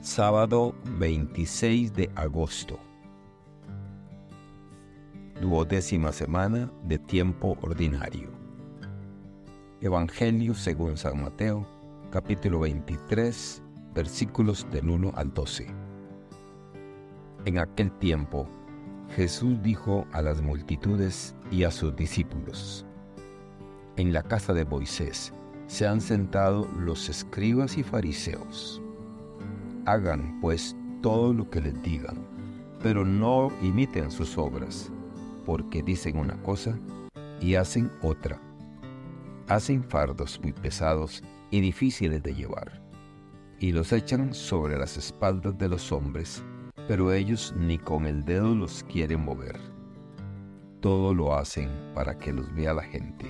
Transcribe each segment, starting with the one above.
Sábado 26 de agosto. Duodécima semana de tiempo ordinario. Evangelio según San Mateo, capítulo 23, versículos del 1 al 12. En aquel tiempo, Jesús dijo a las multitudes y a sus discípulos, En la casa de Moisés se han sentado los escribas y fariseos Hagan pues todo lo que les digan, pero no imiten sus obras, porque dicen una cosa y hacen otra. Hacen fardos muy pesados y difíciles de llevar, y los echan sobre las espaldas de los hombres, pero ellos ni con el dedo los quieren mover. Todo lo hacen para que los vea la gente.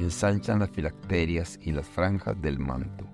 Ensanchan las filacterias y las franjas del manto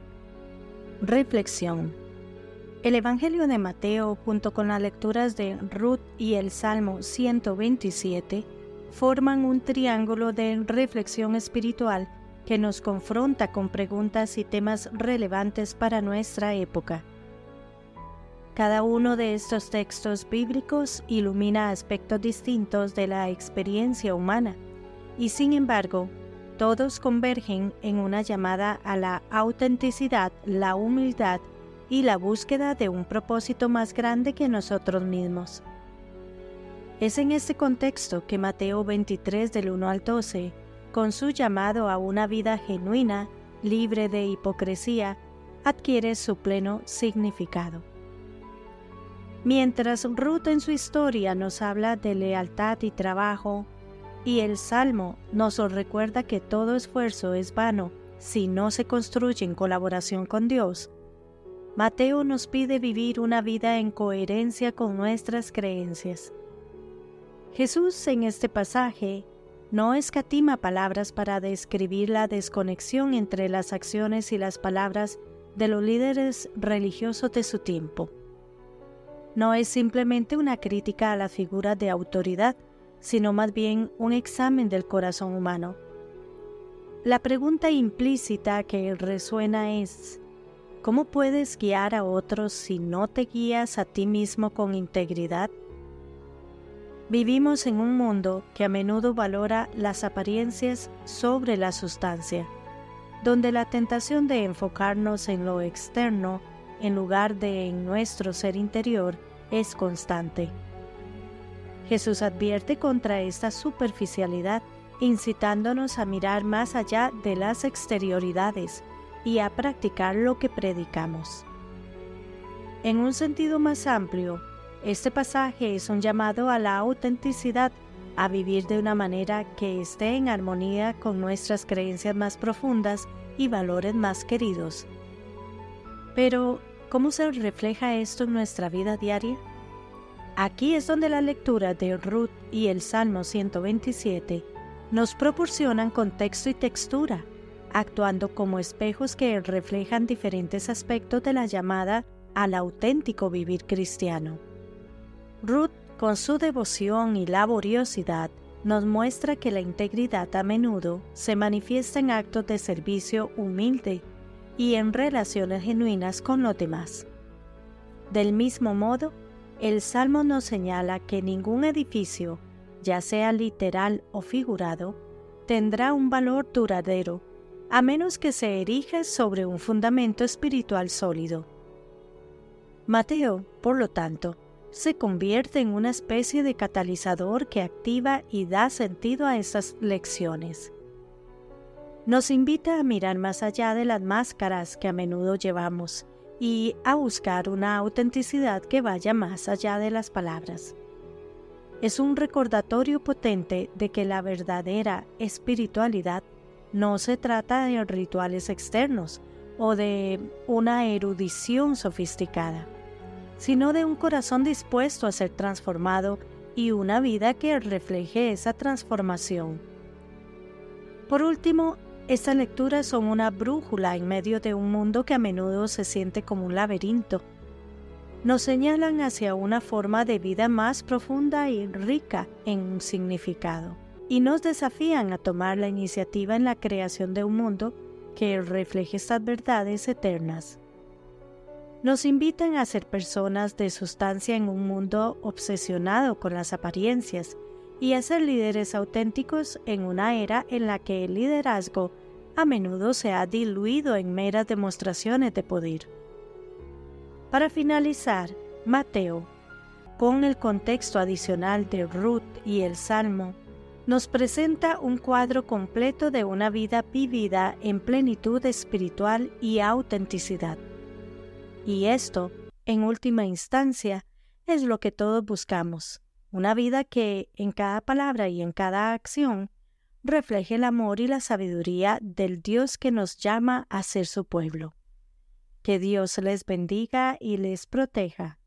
Reflexión. El Evangelio de Mateo junto con las lecturas de Ruth y el Salmo 127 forman un triángulo de reflexión espiritual que nos confronta con preguntas y temas relevantes para nuestra época. Cada uno de estos textos bíblicos ilumina aspectos distintos de la experiencia humana y sin embargo todos convergen en una llamada a la autenticidad, la humildad y la búsqueda de un propósito más grande que nosotros mismos. Es en este contexto que Mateo 23 del 1 al 12, con su llamado a una vida genuina, libre de hipocresía, adquiere su pleno significado. Mientras Ruth en su historia nos habla de lealtad y trabajo, y el Salmo nos recuerda que todo esfuerzo es vano si no se construye en colaboración con Dios. Mateo nos pide vivir una vida en coherencia con nuestras creencias. Jesús en este pasaje no escatima palabras para describir la desconexión entre las acciones y las palabras de los líderes religiosos de su tiempo. No es simplemente una crítica a la figura de autoridad, sino más bien un examen del corazón humano. La pregunta implícita que resuena es, ¿cómo puedes guiar a otros si no te guías a ti mismo con integridad? Vivimos en un mundo que a menudo valora las apariencias sobre la sustancia, donde la tentación de enfocarnos en lo externo en lugar de en nuestro ser interior es constante. Jesús advierte contra esta superficialidad, incitándonos a mirar más allá de las exterioridades y a practicar lo que predicamos. En un sentido más amplio, este pasaje es un llamado a la autenticidad, a vivir de una manera que esté en armonía con nuestras creencias más profundas y valores más queridos. Pero, ¿cómo se refleja esto en nuestra vida diaria? Aquí es donde la lectura de Ruth y el Salmo 127 nos proporcionan contexto y textura, actuando como espejos que reflejan diferentes aspectos de la llamada al auténtico vivir cristiano. Ruth, con su devoción y laboriosidad, nos muestra que la integridad a menudo se manifiesta en actos de servicio humilde y en relaciones genuinas con los demás. Del mismo modo, el Salmo nos señala que ningún edificio, ya sea literal o figurado, tendrá un valor duradero, a menos que se erija sobre un fundamento espiritual sólido. Mateo, por lo tanto, se convierte en una especie de catalizador que activa y da sentido a estas lecciones. Nos invita a mirar más allá de las máscaras que a menudo llevamos y a buscar una autenticidad que vaya más allá de las palabras. Es un recordatorio potente de que la verdadera espiritualidad no se trata de rituales externos o de una erudición sofisticada, sino de un corazón dispuesto a ser transformado y una vida que refleje esa transformación. Por último, estas lecturas son una brújula en medio de un mundo que a menudo se siente como un laberinto. Nos señalan hacia una forma de vida más profunda y rica en significado, y nos desafían a tomar la iniciativa en la creación de un mundo que refleje estas verdades eternas. Nos invitan a ser personas de sustancia en un mundo obsesionado con las apariencias y a ser líderes auténticos en una era en la que el liderazgo a menudo se ha diluido en meras demostraciones de poder. Para finalizar, Mateo, con el contexto adicional de Ruth y el Salmo, nos presenta un cuadro completo de una vida vivida en plenitud espiritual y autenticidad. Y esto, en última instancia, es lo que todos buscamos, una vida que, en cada palabra y en cada acción, refleje el amor y la sabiduría del Dios que nos llama a ser su pueblo. Que Dios les bendiga y les proteja.